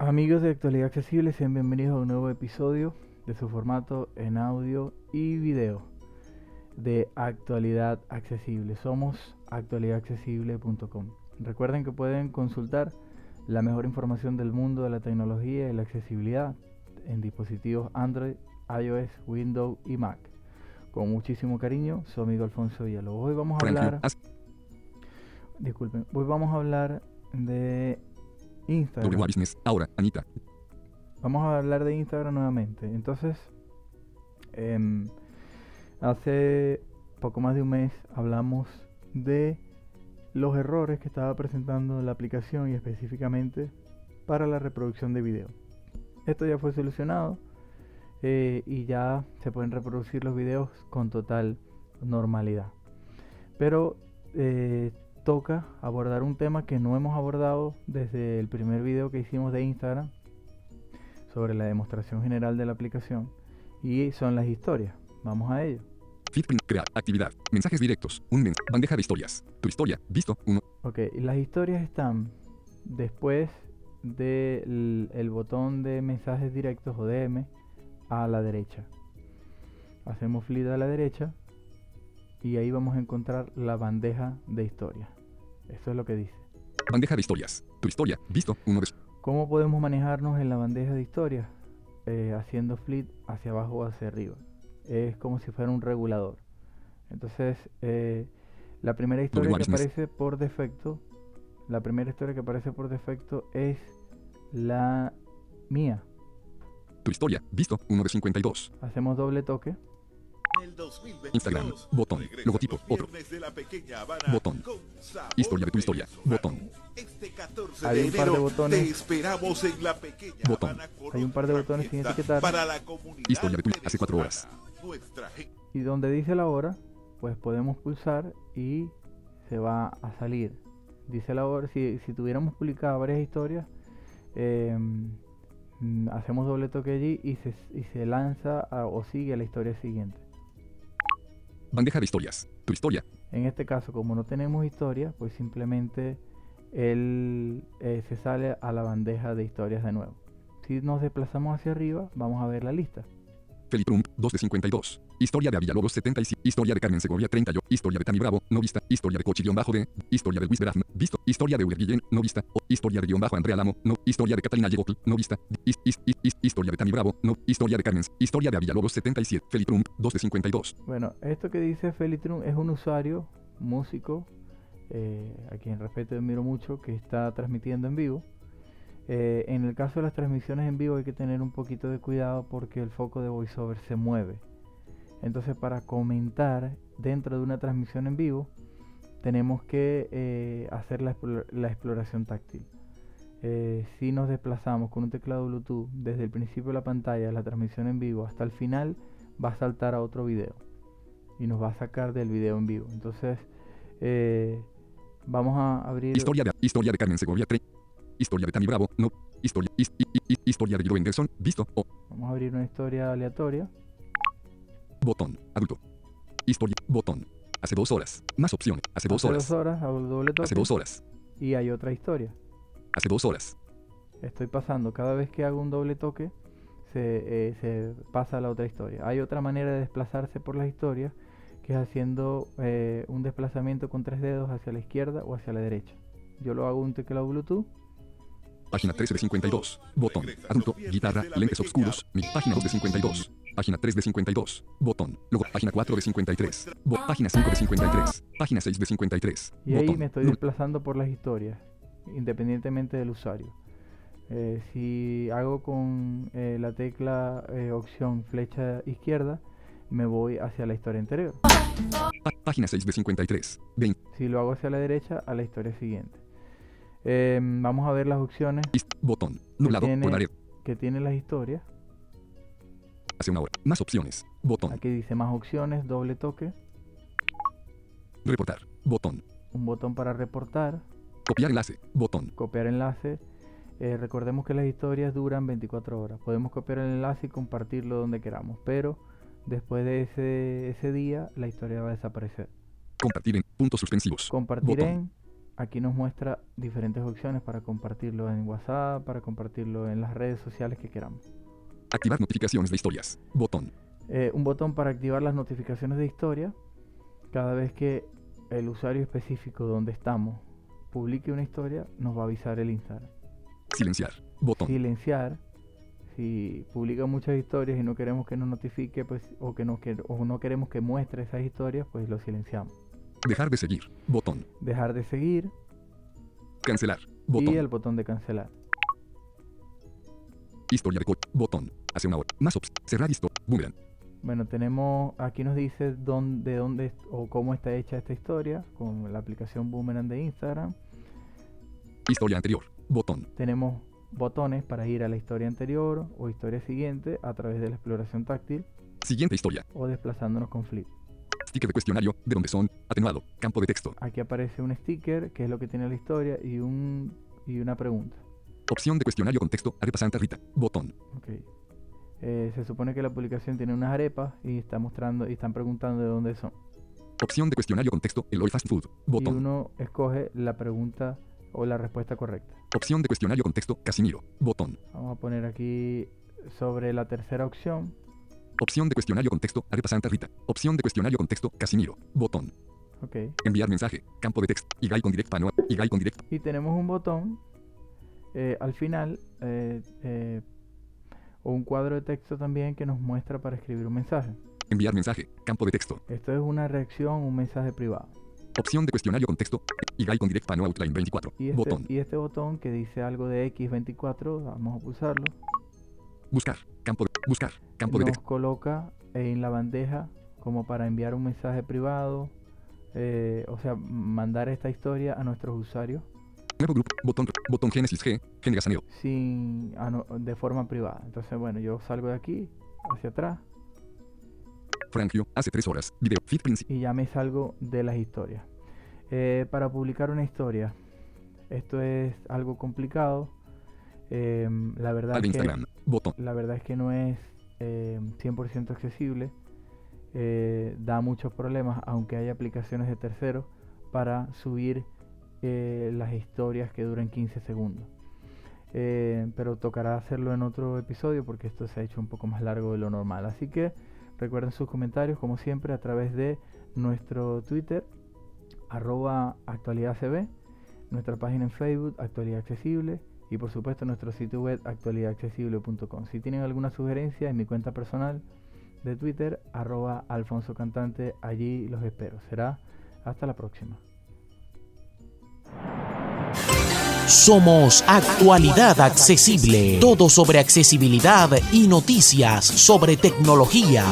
Amigos de Actualidad Accesible, sean bienvenidos a un nuevo episodio de su formato en audio y video de Actualidad Accesible. Somos actualidadaccesible.com. Recuerden que pueden consultar la mejor información del mundo de la tecnología y la accesibilidad en dispositivos Android, iOS, Windows y Mac. Con muchísimo cariño, su amigo Alfonso Villalobos. Hoy vamos a hablar... Disculpen, hoy vamos a hablar de Instagram. Ahora, Anita. Vamos a hablar de Instagram nuevamente. Entonces, em, hace poco más de un mes hablamos de los errores que estaba presentando la aplicación y específicamente para la reproducción de video. Esto ya fue solucionado eh, y ya se pueden reproducir los videos con total normalidad. Pero eh, toca abordar un tema que no hemos abordado desde el primer video que hicimos de Instagram sobre la demostración general de la aplicación y son las historias. Vamos a ello. Feedprint, crear, actividad, mensajes directos, un bandeja de historias, tu historia, visto, uno. Ok, y las historias están después del el botón de mensajes directos o DM a la derecha. Hacemos flit a la derecha y ahí vamos a encontrar la bandeja de historia. Eso es lo que dice. Bandeja de historias. Tu historia. Visto. Uno de... ¿Cómo podemos manejarnos en la bandeja de historias? Eh, haciendo flit hacia abajo o hacia arriba. Es como si fuera un regulador. Entonces, eh, la primera historia que aparece por defecto, la primera historia que aparece por defecto es la mía. Tu historia, visto, uno de 52. Hacemos doble toque. Instagram, botón, logotipo, otro. Botón. Historia de tu historia, botón. Hay un par de botones. esperamos en la pequeña Botón. Hay un par de botones sin etiquetar. Para la comunidad Historia de tu hace cuatro horas. Y donde dice la hora, pues podemos pulsar y se va a salir. Dice la hora, si, si tuviéramos publicado varias historias, eh, hacemos doble toque allí y se, y se lanza a, o sigue a la historia siguiente. Bandeja de historias. Tu historia. En este caso, como no tenemos historia, pues simplemente él eh, se sale a la bandeja de historias de nuevo. Si nos desplazamos hacia arriba, vamos a ver la lista. Feliprum, 2 de 52. Historia de Avillalobos 77. Historia de Carmen Segovia 30. Historia de Tami Bravo, no vista. Historia de Cochi bajo de. Historia de Luis Berazm, visto. Historia de Uber Guillén, no vista. Historia de guion bajo Andrea Lamo, no. Historia de Catalina Yegotl, no vista. Is, is, is, historia de Tami Bravo, no. Historia de Carmen. Historia de Avillalobos 77. Feliprum, 2 de 52. Bueno, esto que dice Felitrum es un usuario, músico, eh, a quien respeto y admiro mucho, que está transmitiendo en vivo. Eh, en el caso de las transmisiones en vivo hay que tener un poquito de cuidado porque el foco de VoiceOver se mueve. Entonces para comentar dentro de una transmisión en vivo tenemos que eh, hacer la, exploración táctil. Eh, si nos desplazamos con un teclado Bluetooth desde el principio de la pantalla de la transmisión en vivo hasta el final va a saltar a otro video y nos va a sacar del video en vivo. Entonces vamos a abrir... Historia de, historia de Carmen Segovia 3. Historia de Tami Bravo, no. Historia, his, hi, hi, historia de Joe Henderson, visto. Vamos a abrir una historia aleatoria. Botón, adulto. Historia, botón. Hace dos horas. Más opciones. Hace dos Hace horas. dos horas, doble toque. Hace dos horas. Y hay otra historia. Hace dos horas. Estoy pasando. Cada vez que hago un doble toque, se, eh, se pasa a la otra historia. Hay otra manera de desplazarse por las historias, que es haciendo eh, un desplazamiento con tres dedos hacia la izquierda o hacia la derecha. Yo lo hago un teclado Bluetooth Página 13 de 52. Botón. Adulto. Guitarra. Lentes oscuros. Mi página 2 de 52. Página 3 de 52. Botón. Luego. Página 4 de 53. Bo página 5 de 53. Página 6 de 53. Y botón. ahí me estoy desplazando por las historias. Independientemente del usuario. Eh, si hago con eh, la tecla eh, opción flecha izquierda, me voy hacia la historia anterior. Pá página 6 de 53. 20. Si lo hago hacia la derecha, a la historia siguiente. Eh, vamos a ver las opciones. Botón. Nublado. que tiene, que tiene las historias. Hace una hora. Más opciones. Botón. Aquí dice más opciones, doble toque. Reportar. Botón. Un botón para reportar. Copiar enlace. Botón. Copiar enlace. Eh, recordemos que las historias duran 24 horas. Podemos copiar el enlace y compartirlo donde queramos. Pero después de ese, ese día, la historia va a desaparecer. Compartir en puntos suspensivos. Compartir Botón. en aquí nos muestra diferentes opciones para compartirlo en WhatsApp, para compartirlo en las redes sociales que queramos. Activar notificaciones de historias. Botón. Eh, un botón para activar las notificaciones de historia. Cada vez que el usuario específico donde estamos publique una historia, nos va a avisar el Instagram. Silenciar. Botón. Silenciar. Si publica muchas historias y no queremos que nos notifique, pues, o que no, o no queremos que muestre esas historias, pues lo silenciamos. Dejar de seguir. Botón. Dejar de seguir Cancelar. Botón. y el botón de cancelar. Historia de coche. Botón. Hace una hora. Más ops. Cerrar historia. Boomerang. Bueno, tenemos, aquí nos dice dónde, dónde o cómo está hecha esta historia con la aplicación Boomerang de Instagram. Historia anterior. Botón. Tenemos botones para ir a la historia anterior o historia siguiente a través de la exploración táctil Siguiente historia. o desplazándonos con flip. Sticker de cuestionario. De dónde son. Atenuado. Campo de texto. Aquí aparece un sticker, que es lo que tiene la historia, y, un, y una pregunta. Opción de cuestionario con texto. Arepa Santa Rita. Botón. Ok. Eh, se supone que la publicación tiene unas arepas y está mostrando y están preguntando de dónde son. Opción de cuestionario con texto. Eloy Fast Food. Y Botón. uno escoge la pregunta o la respuesta correcta. Opción de cuestionario con texto. Casimiro. Botón. Vamos a poner aquí sobre la tercera opción. Opción de cuestionario con texto. Arepa Santa Rita. Opción de cuestionario con texto. Casimiro. Botón. Ok. Enviar mensaje. Campo de texto. Igai con directo. Panoa. Igai con directo. Y tenemos un botón eh, al final eh, eh, o un cuadro de texto también que nos muestra para escribir un mensaje. Enviar mensaje. Campo de texto. Esto es una reacción, un mensaje privado. Opción de cuestionario con texto. Igai con directo. Pano Outline 24. Y este, Botón. y este botón que dice algo de X24, vamos a pulsarlo, Buscar. Campo de. Buscar. Campo de nos texto. coloca en la bandeja como para enviar un mensaje privado, eh, o sea, mandar esta historia a nuestros usuarios Nuevo grupo. Botón. Botón Génesis G. Gengasaneo. sin ano- de forma privada. Entonces, bueno, yo salgo de aquí hacia atrás Frangio. Hace tres horas. Video. Feed principal. y ya me salgo de las historias. Eh, para publicar una historia, esto es algo complicado. Em, la verdad Al es que Instagram. La verdad es que no es eh, 100% accesible. Eh, da muchos problemas, aunque hay aplicaciones de terceros para subir eh, las historias que duran 15 segundos. Eh, pero tocará hacerlo en otro episodio porque esto se ha hecho un poco más largo de lo normal. Así que recuerden sus comentarios, como siempre, a través de nuestro Twitter, actualidadcb, nuestra página en Facebook, Actualidad Accesible, y por supuesto nuestro sitio web actualidadaccesible.com. Si tienen alguna sugerencia en mi cuenta personal de Twitter, arroba Alfonso Cantante, allí los espero. Será hasta la próxima. Somos Actualidad Accesible. Todo sobre accesibilidad y noticias sobre tecnología.